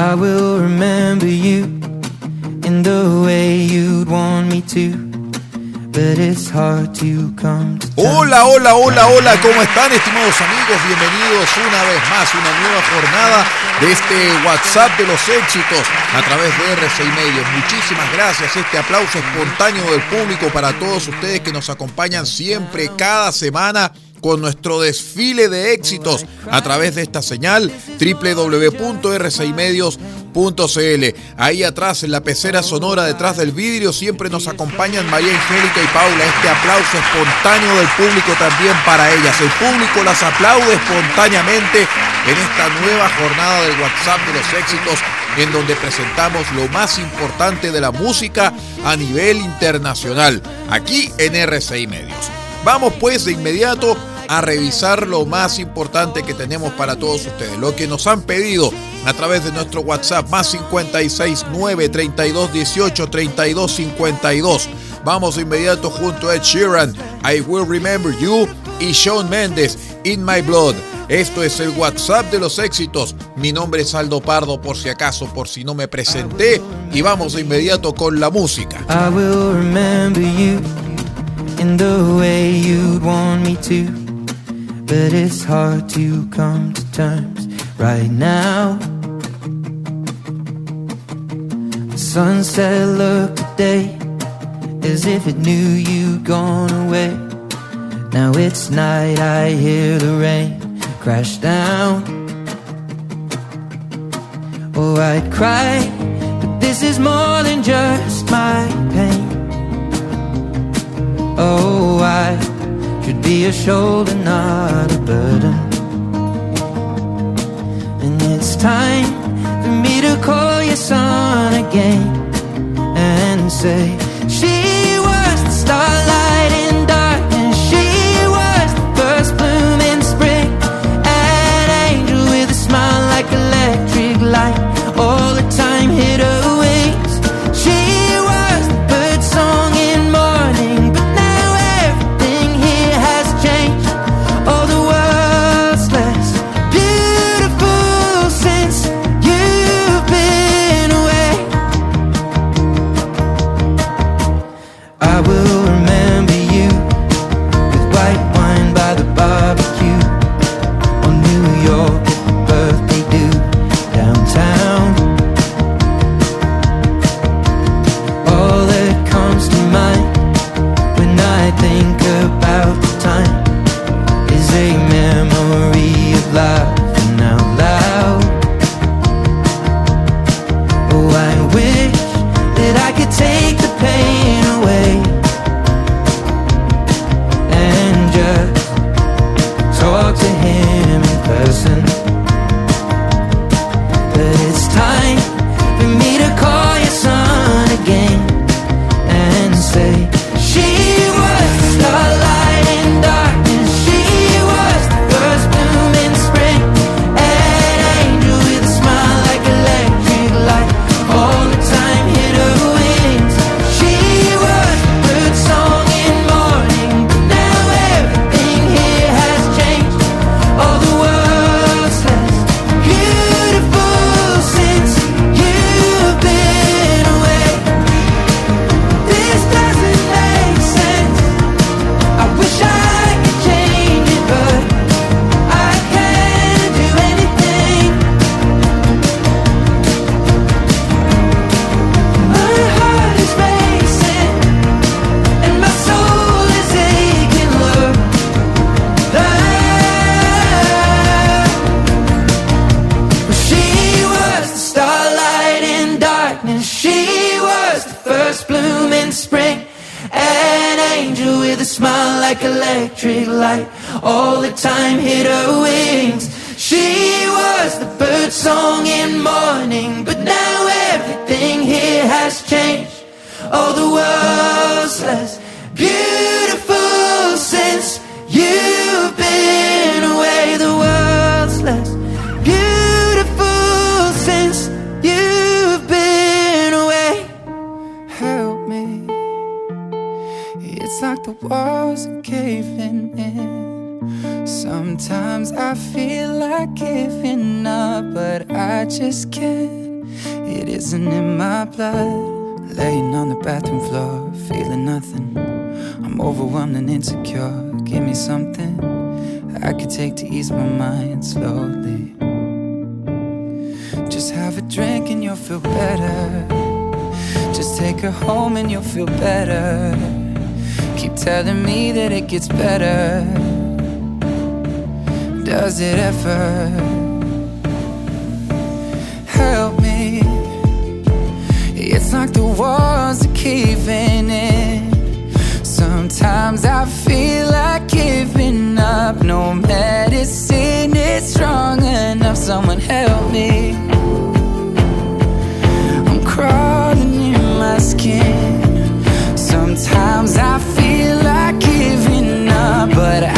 I will remember you in the way want me to. Hola, hola, hola, hola, ¿cómo están estimados amigos? Bienvenidos una vez más a una nueva jornada de este WhatsApp de los éxitos a través de R6 Medios. Muchísimas gracias, este aplauso espontáneo del público para todos ustedes que nos acompañan siempre, cada semana con nuestro desfile de éxitos a través de esta señal www.r6medios.cl. Ahí atrás, en la pecera sonora, detrás del vidrio, siempre nos acompañan María Angélica y Paula. Este aplauso espontáneo del público también para ellas. El público las aplaude espontáneamente en esta nueva jornada del WhatsApp de los éxitos en donde presentamos lo más importante de la música a nivel internacional, aquí en R6 Medios. Vamos pues de inmediato a revisar lo más importante que tenemos para todos ustedes, lo que nos han pedido a través de nuestro WhatsApp más 56 9 32 18 32 52. Vamos de inmediato junto a Ed Sheeran, I Will Remember You y Shawn Mendes, In My Blood. Esto es el WhatsApp de los éxitos. Mi nombre es Aldo Pardo, por si acaso, por si no me presenté. Y vamos de inmediato con la música. I will remember you in the way you'd want me to. But it's hard to come to terms right now. The sunset looked today as if it knew you'd gone away. Now it's night, I hear the rain crash down. Oh, I'd cry, but this is more than just a shoulder, not a burden. And it's time for me to call your son again and say, She was the starlight in dark, and she was the first bloom in spring, an angel with a smile like electric light. All the time hit her Give me something I could take to ease my mind slowly. Just have a drink and you'll feel better. Just take her home and you'll feel better. Keep telling me that it gets better. Does it ever? Help me. It's like the walls are caving in. Sometimes I feel like giving up. No medicine is strong enough. Someone help me. I'm crawling in my skin. Sometimes I feel like giving up, but I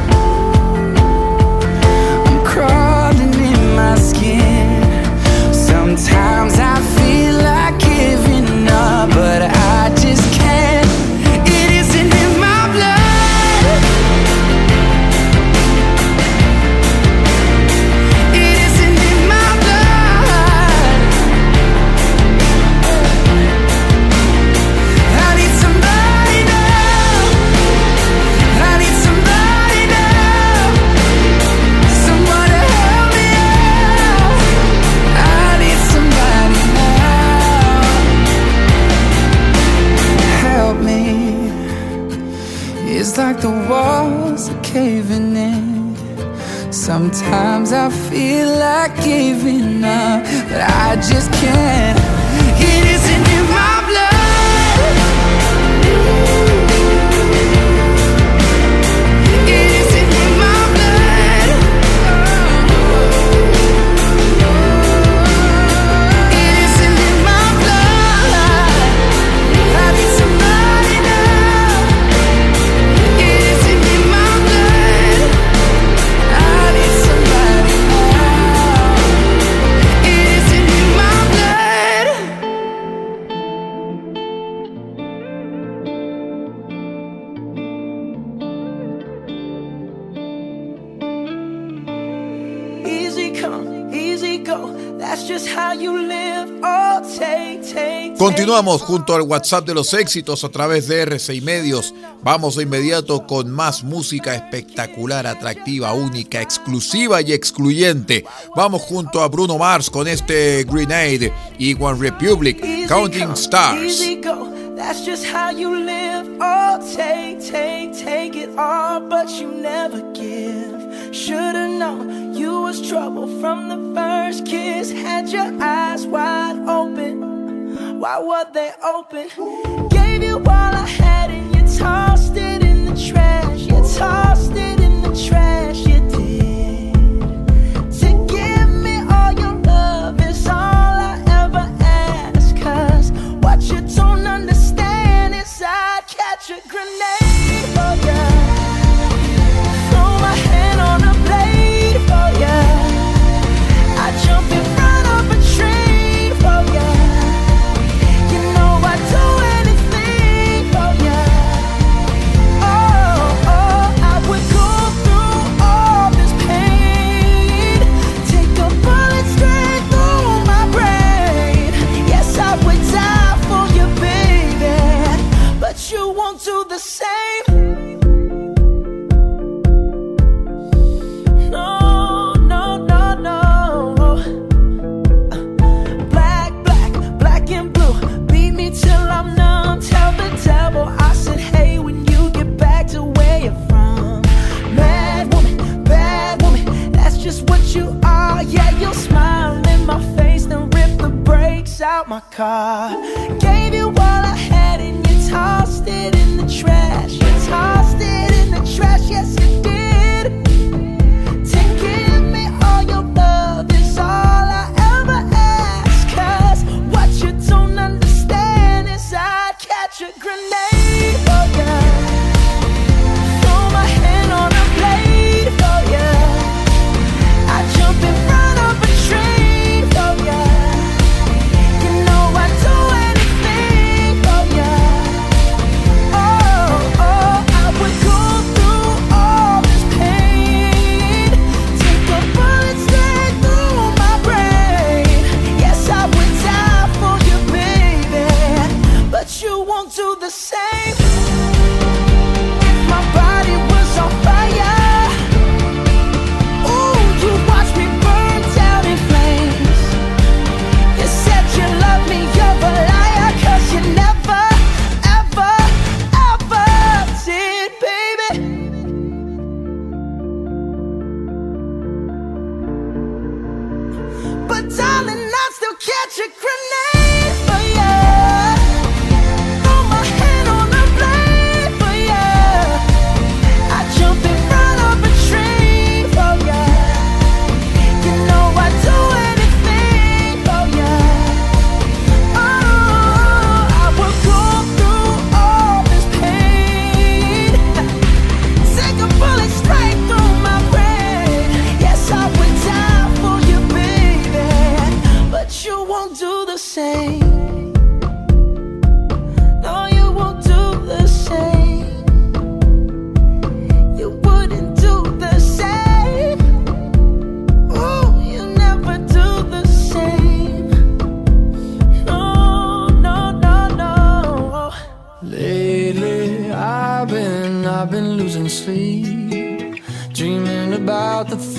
Sometimes I feel Continuamos junto al WhatsApp de los éxitos a través de RCI Medios. Vamos de inmediato con más música espectacular, atractiva, única, exclusiva y excluyente. Vamos junto a Bruno Mars con este Grenade y One Republic, Counting Stars. Had your eyes wide open. Why were they open? Gave you all I had and you tossed it in the trash. You tossed my car. Gave you all I had and you tossed it in the trash. You tossed it in the trash, yes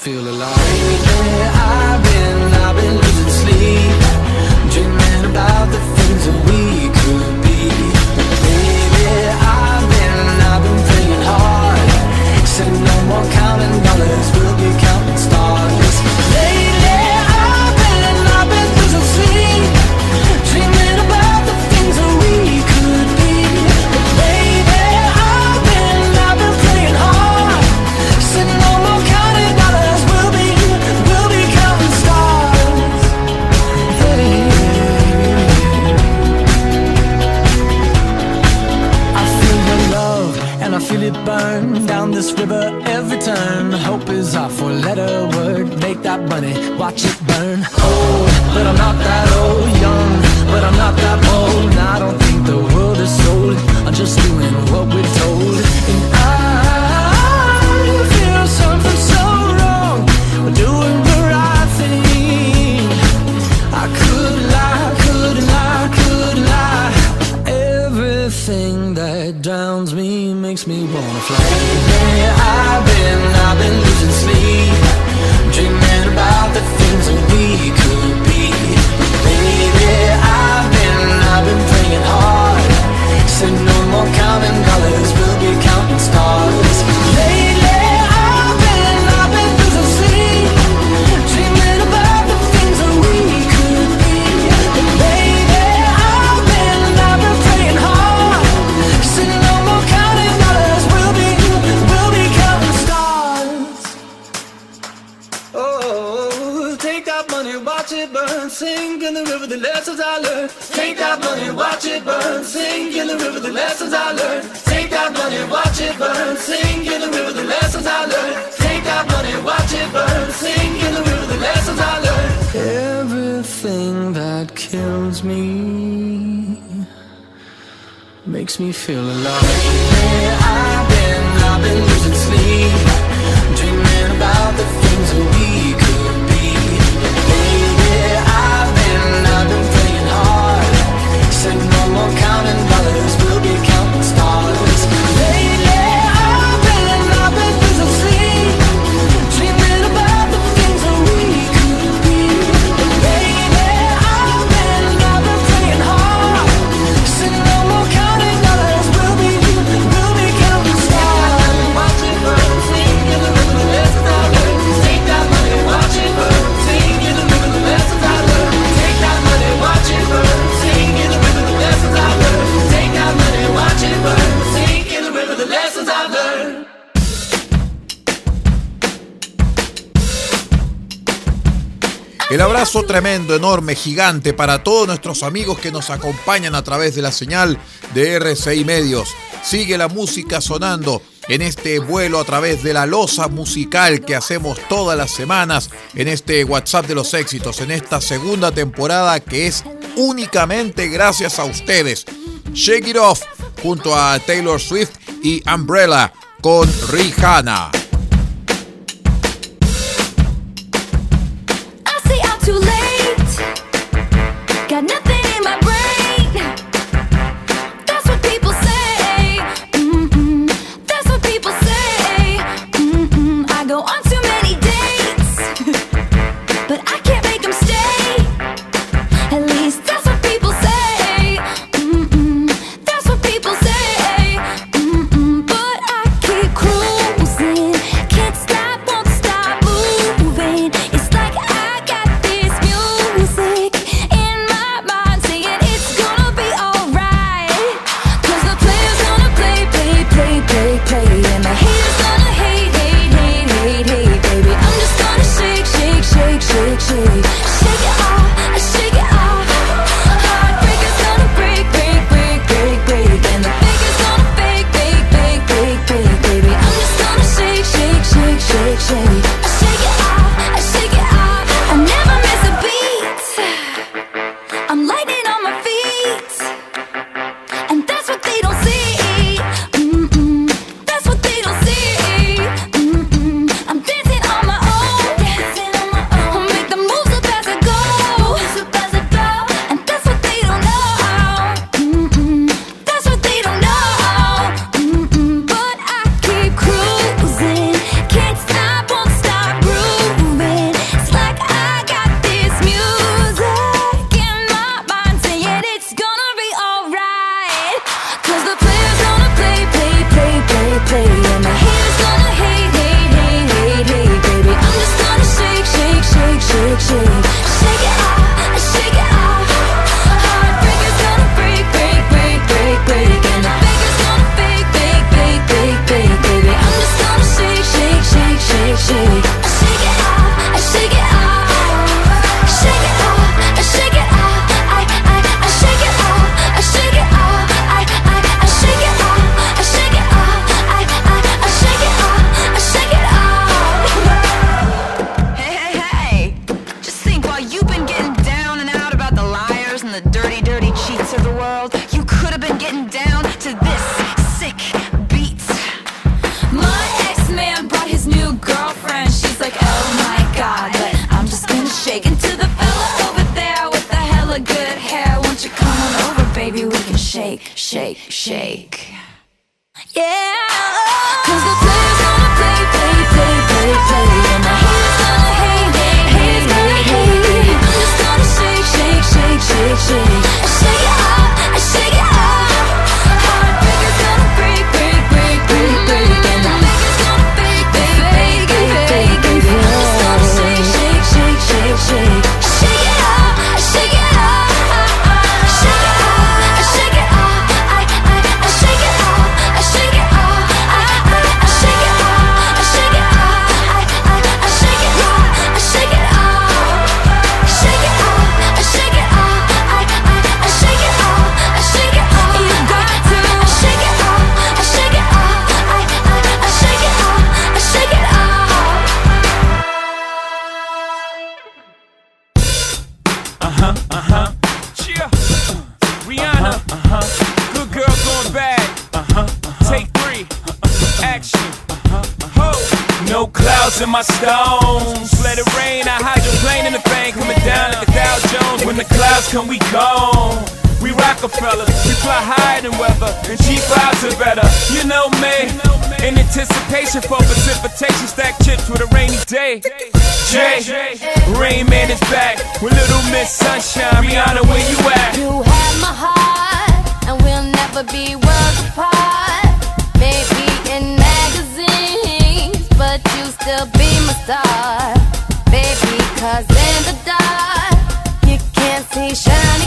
feel alive. Baby, I kills me Makes me feel alive. Where I've been, I've been losing sleep Dreaming about the things that we could abrazo tremendo, enorme, gigante para todos nuestros amigos que nos acompañan a través de la señal de RCI Medios. Sigue la música sonando en este vuelo a través de la losa musical que hacemos todas las semanas en este WhatsApp de los éxitos, en esta segunda temporada que es únicamente gracias a ustedes. Shake It Off junto a Taylor Swift y Umbrella con Rihanna. No clouds in my stones. Let it rain, I hide your plane in the bank. Coming down like a Dow Jones. When the clouds come, we gone. We Rockefellers, we fly higher than weather, and G5s are better. You know me, in anticipation for precipitation, stack chips with a rainy day. J. Rain Man is back with Little Miss Sunshine. Rihanna, where you at? You have my heart, and we'll never be worlds apart. still be my star, baby, cause in the dark, you can't see shine.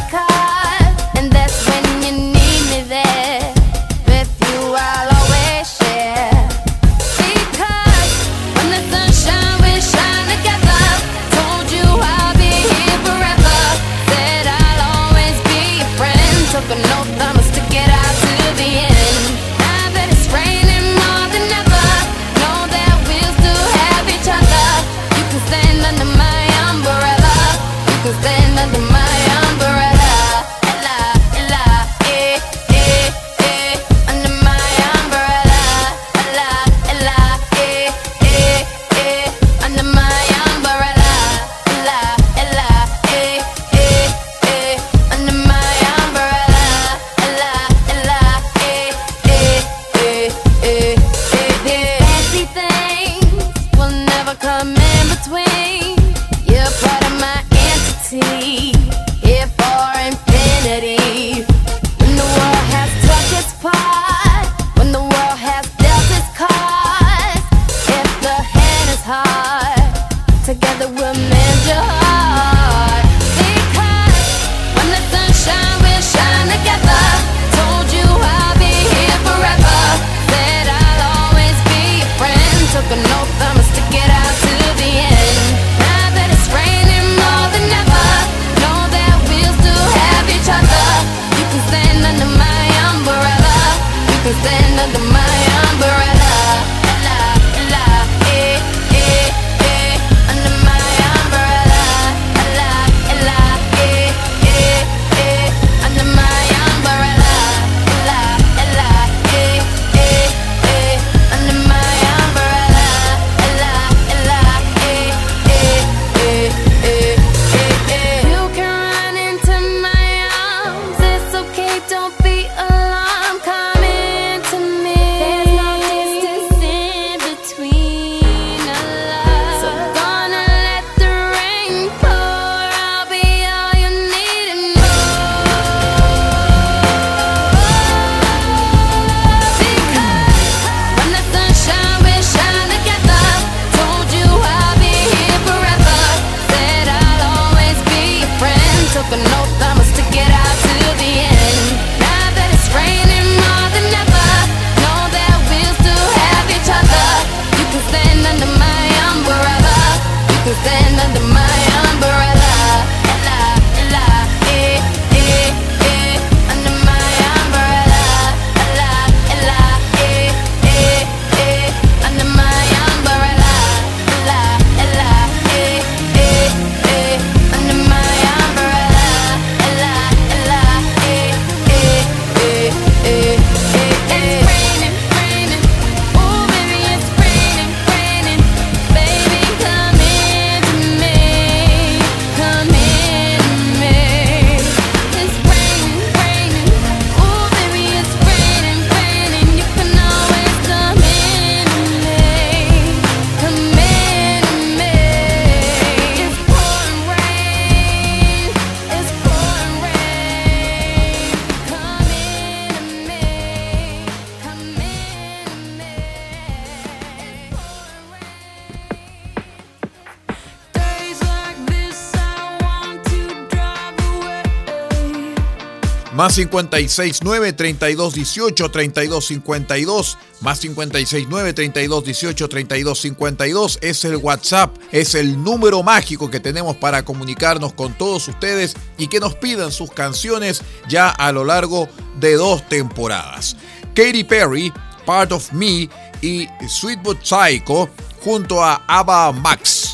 569 3218 3252 más 569 3218 3252 es el WhatsApp, es el número mágico que tenemos para comunicarnos con todos ustedes y que nos pidan sus canciones ya a lo largo de dos temporadas. Katy Perry, Part of Me y Sweet Psycho junto a Ava Max.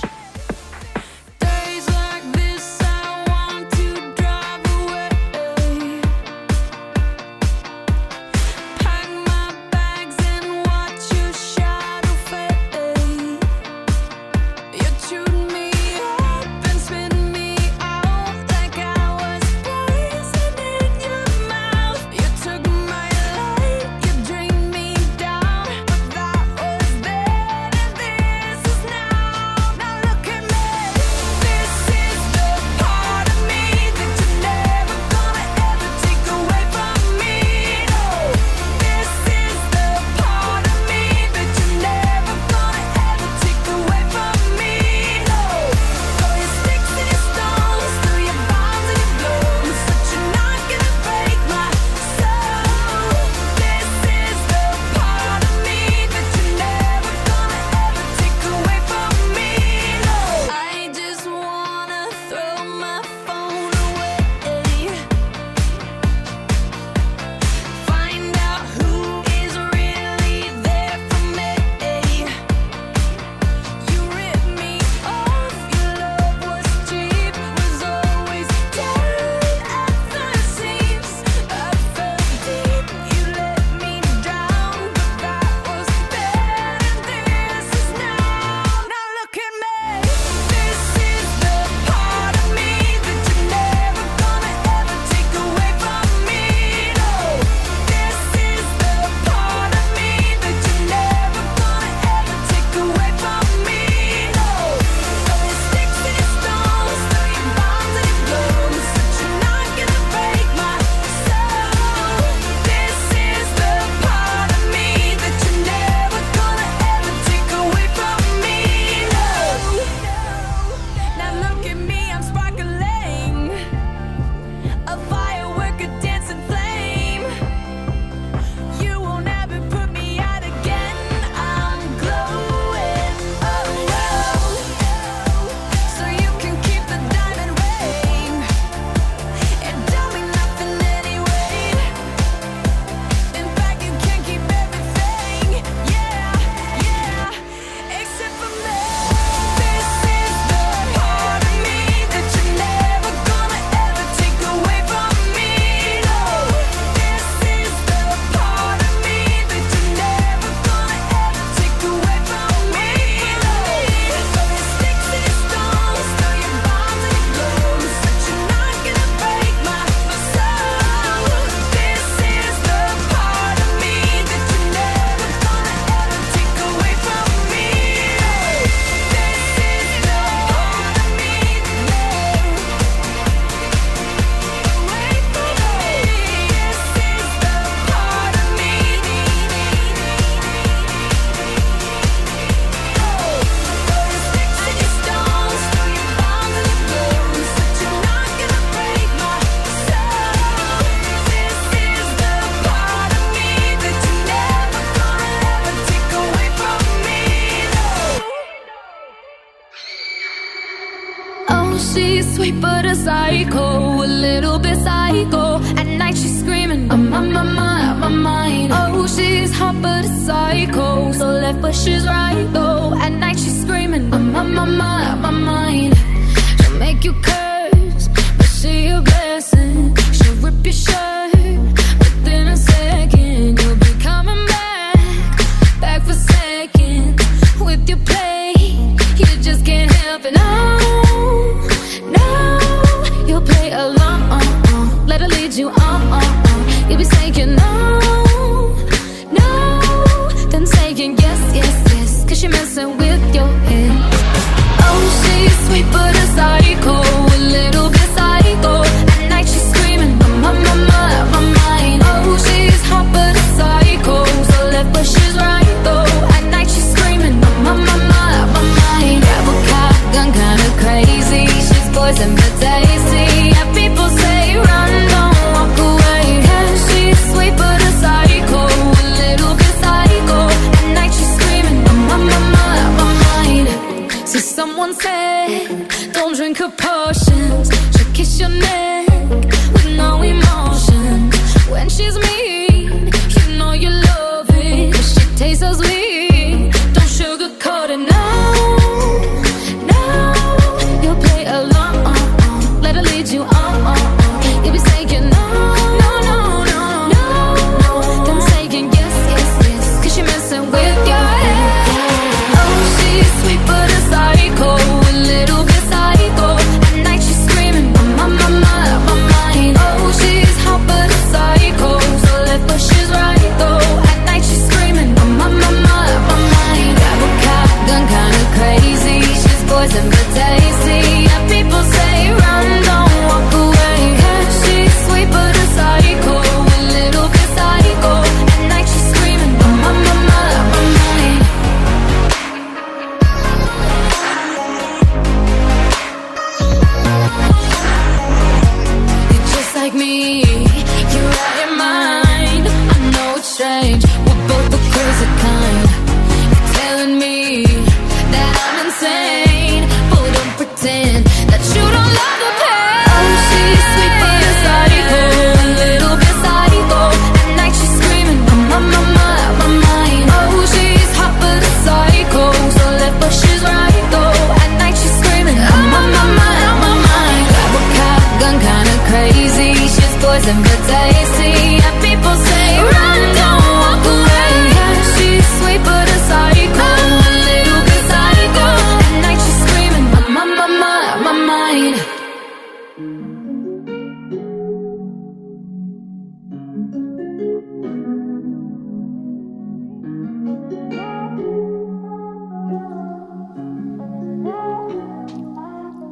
crazy. She's poison but tasty. Yeah, people say.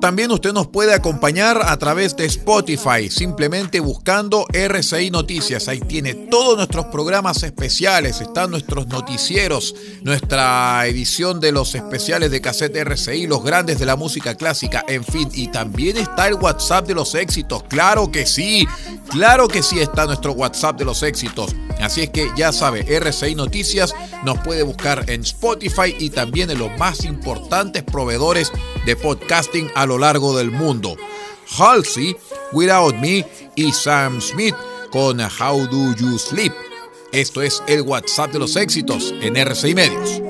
también usted nos puede acompañar a través de Spotify, simplemente buscando RCI Noticias. Ahí tiene todos nuestros programas especiales, están nuestros noticieros, nuestra edición de los especiales de cassette RCI, los grandes de la música clásica, en fin. Y también está el WhatsApp de los éxitos, claro que sí, claro que sí está nuestro WhatsApp de los éxitos. Así es que ya sabe, RCI Noticias nos puede buscar en Spotify y también en los más importantes proveedores de podcasting a lo largo del mundo. Halsey, Without Me y Sam Smith con How Do You Sleep. Esto es el WhatsApp de los éxitos en RCI Medios.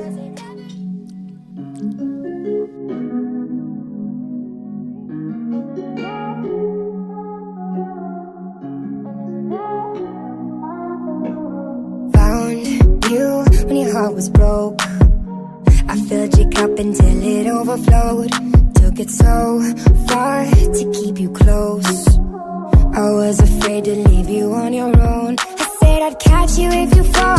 I filled overflowed. It's so far to keep you close. I was afraid to leave you on your own. I said I'd catch you if you fall.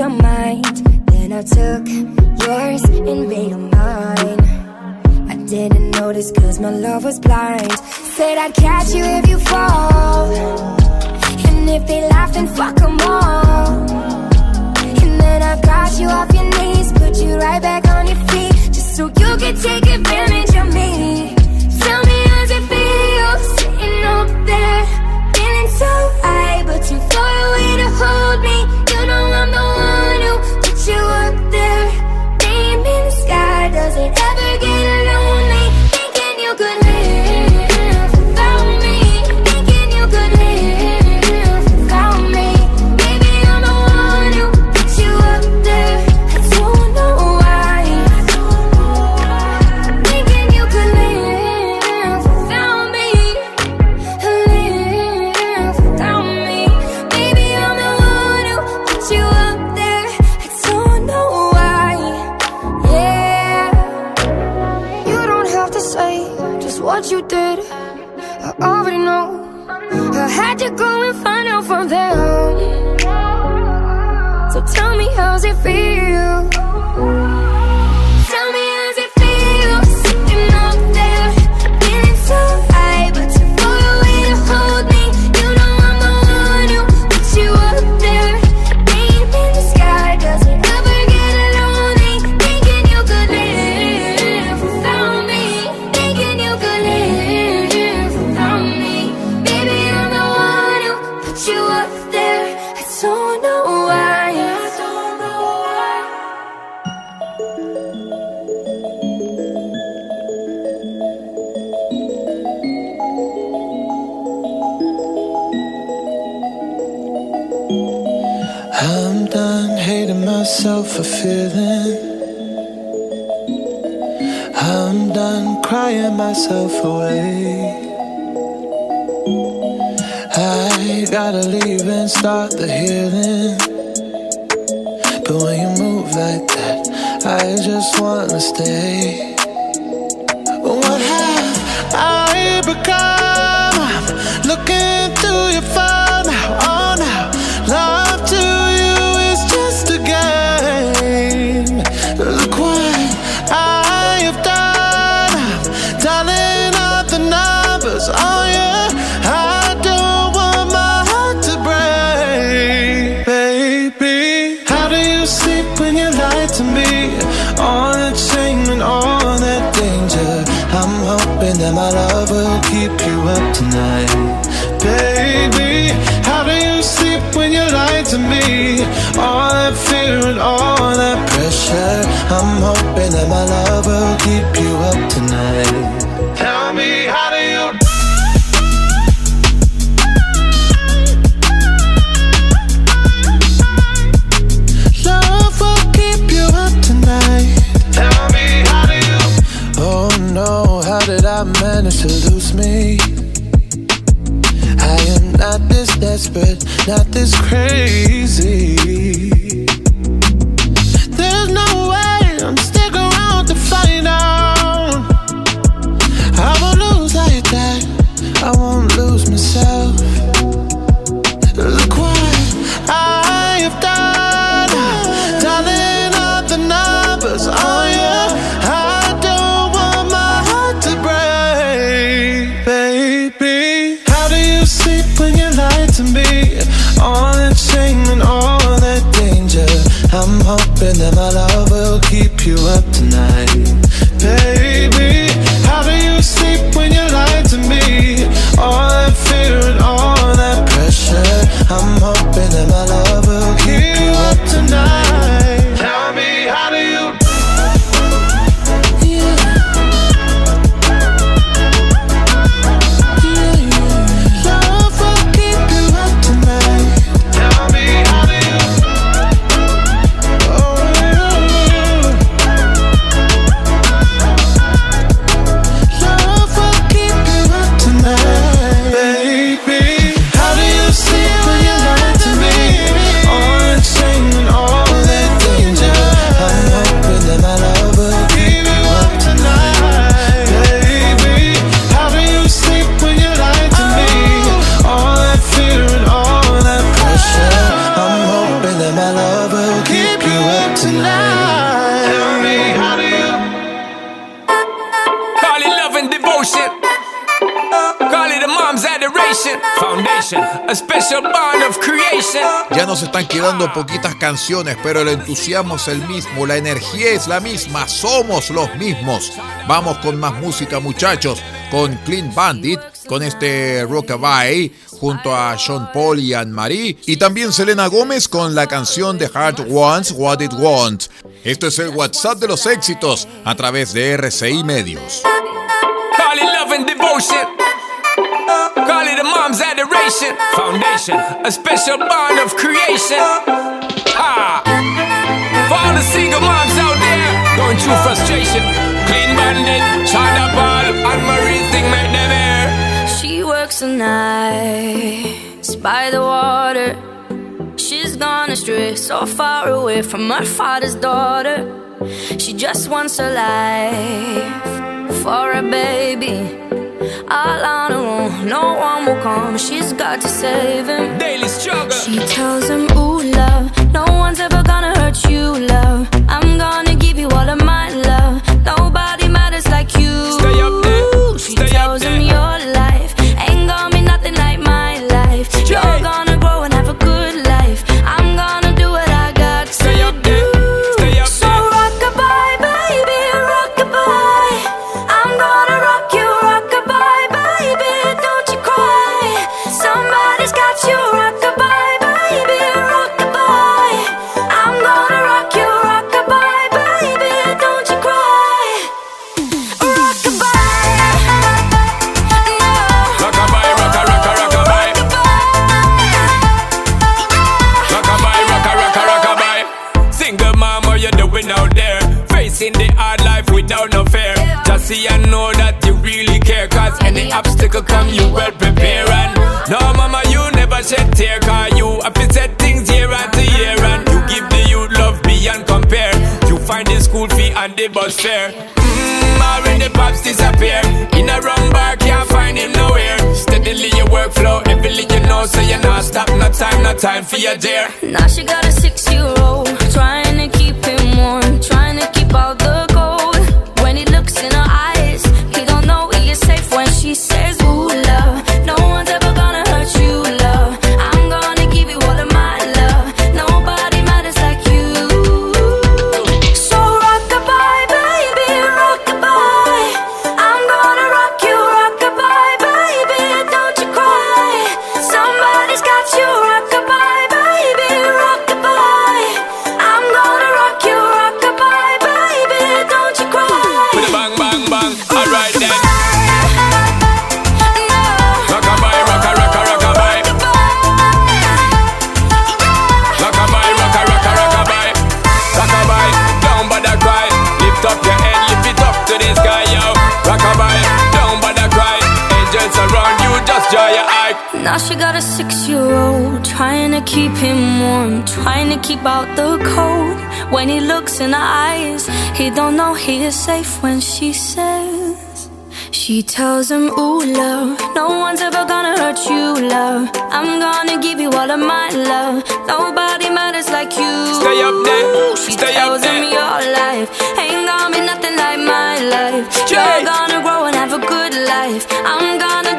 your mind. Then I took yours and made them mine. I didn't notice cause my love was blind. Said I'd catch you if you fall. And if they laugh then fuck them all. And then I've got you off your knees Put you right back on your feet Just so you can take advantage of me. Tell me how's it feel sitting up there Feeling so high but too far away to hold me? I don't know why. I'm done hating myself for feeling. I'm done crying myself away. Gotta leave and start the healing. But when you move like that, I just wanna stay. What have I become? that my love will keep you up tonight. Tell me how do you? Love will keep you up tonight. Tell me how do you? Oh no, how did I manage to lose me? I am not this desperate, not this crazy. and then my love will keep you up. Ya nos están quedando poquitas canciones, pero el entusiasmo es el mismo, la energía es la misma, somos los mismos. Vamos con más música, muchachos, con Clean Bandit, con este Rockabye, junto a Sean Paul y Anne-Marie, y también Selena Gómez con la canción The Heart Wants What It Wants. Esto es el WhatsApp de los éxitos a través de RCI Medios. Call it a mom's adoration. Foundation, a special bond of creation. Ha! For all the single moms out there going through frustration. Clean bandit, China Paul, Anne-Marie thing make them air. She works the nights by the water. She's gone astray, so far away from her father's daughter. She just wants her life for a baby. All on her own, no one will come. She's got to save him. Daily struggle. She tells him, Ooh, love, no one's ever gonna hurt you, love. I'm gonna give you all of my love. Nobody matters like you. Stay up there. She Stay up tells him, there. Your life bus fare. Is safe when she says She tells him, ooh, love No one's ever gonna hurt you, love. I'm gonna give you all of my love. Nobody matters like you. Stay up there, She stay up tells him there. your life Ain't gonna be nothing like my life. You're gonna grow and have a good life. I'm gonna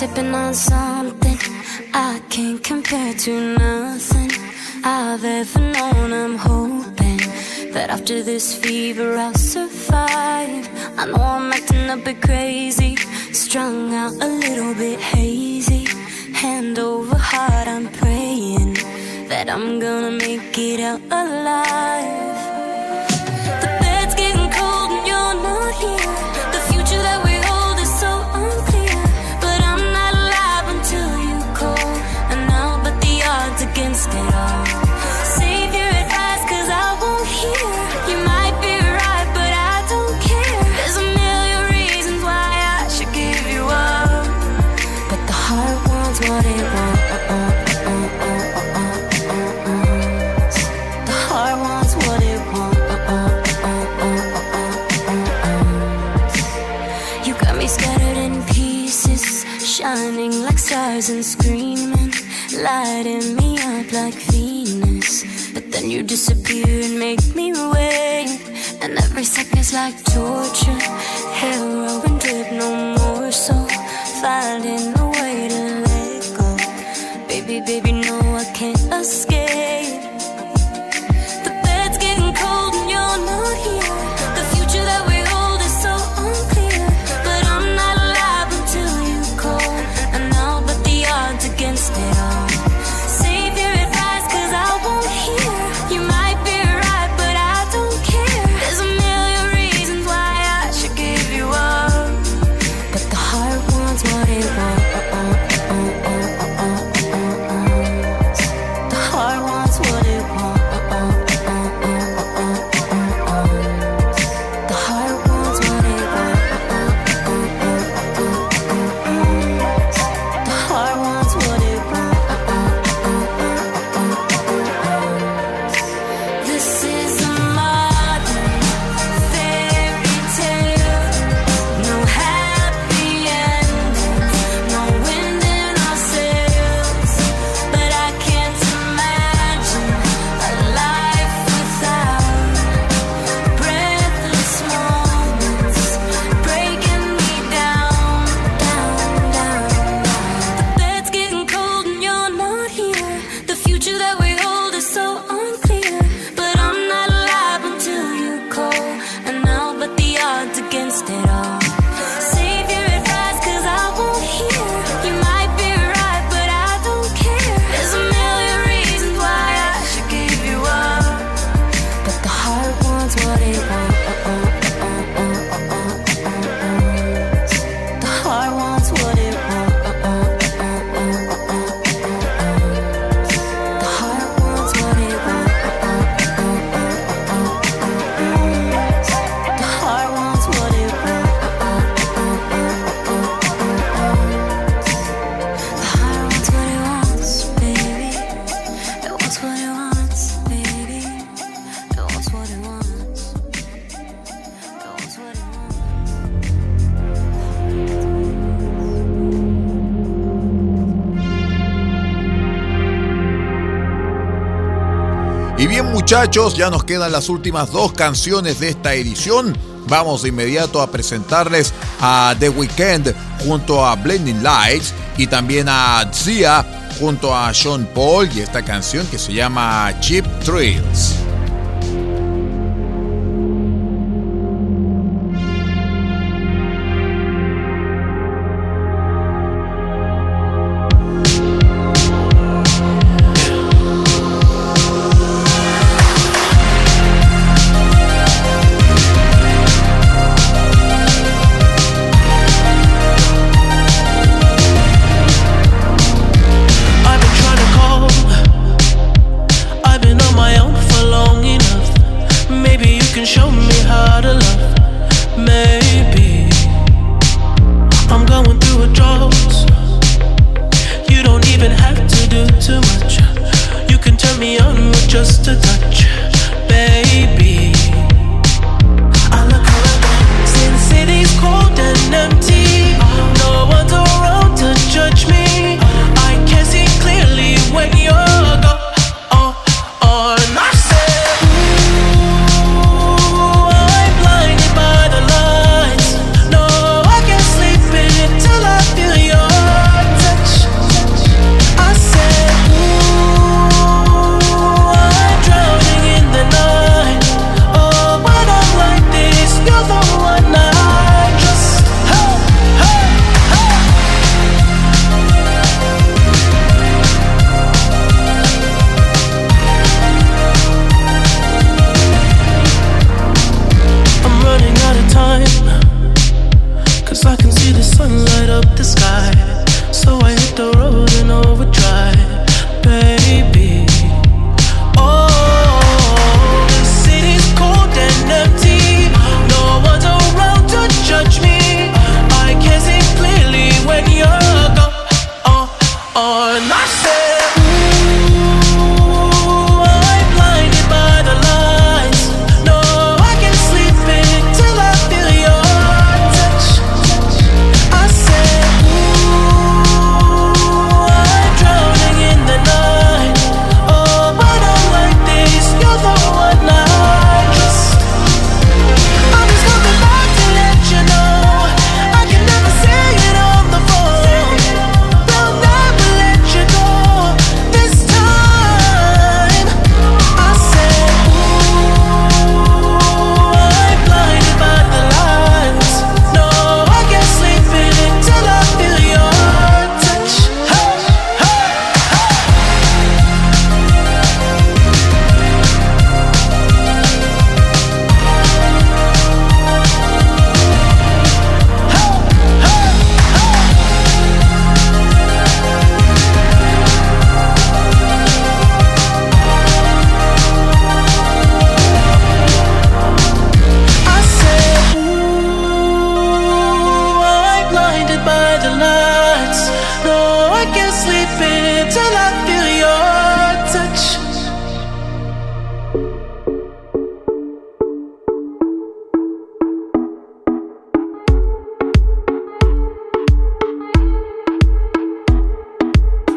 sipping on something I can't compare to nothing I've ever known. I'm hoping that after this fever I'll survive. I know I'm acting a bit crazy, strung out a little bit hazy. Hand over heart, I'm praying that I'm gonna make it out alive. like two muchachos, ya nos quedan las últimas dos canciones de esta edición. Vamos de inmediato a presentarles a The Weeknd junto a Blending Lights y también a Zia junto a Sean Paul y esta canción que se llama Cheap Thrills. the road.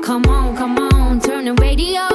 Come on, come on, turn the radio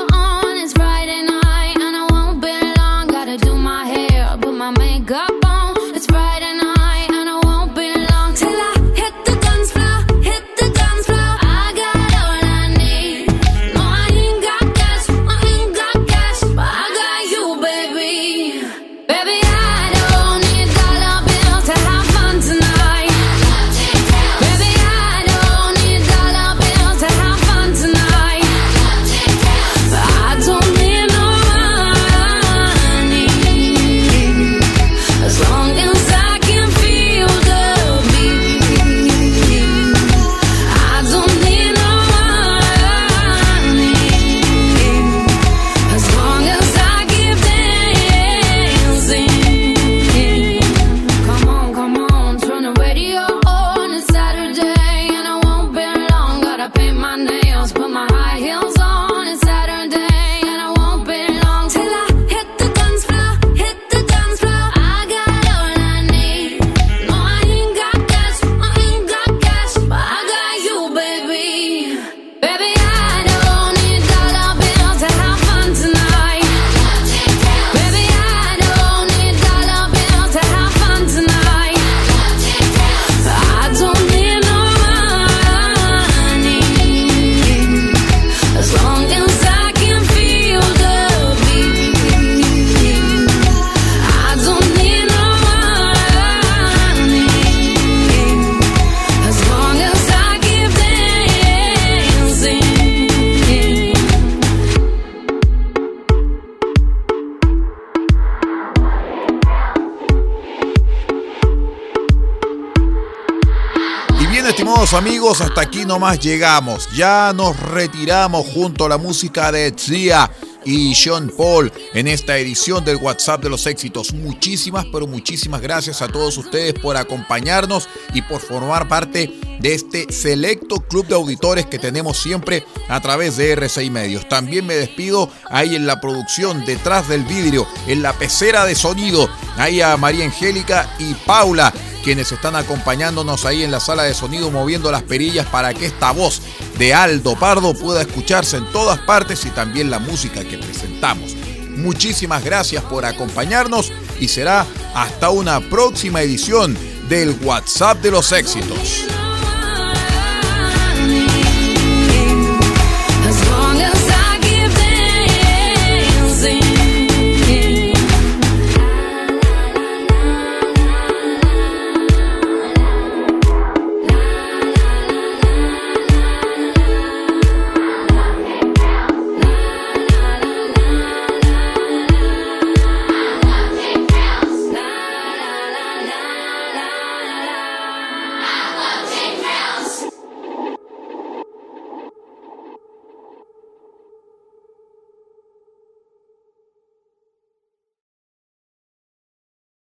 amigos, hasta aquí nomás llegamos. Ya nos retiramos junto a la música de Tzia y Sean Paul en esta edición del WhatsApp de los éxitos. Muchísimas, pero muchísimas gracias a todos ustedes por acompañarnos y por formar parte de este selecto club de auditores que tenemos siempre a través de R6 Medios. También me despido ahí en la producción, detrás del vidrio, en la pecera de sonido, ahí a María Angélica y Paula quienes están acompañándonos ahí en la sala de sonido moviendo las perillas para que esta voz de Aldo Pardo pueda escucharse en todas partes y también la música que presentamos. Muchísimas gracias por acompañarnos y será hasta una próxima edición del WhatsApp de los éxitos.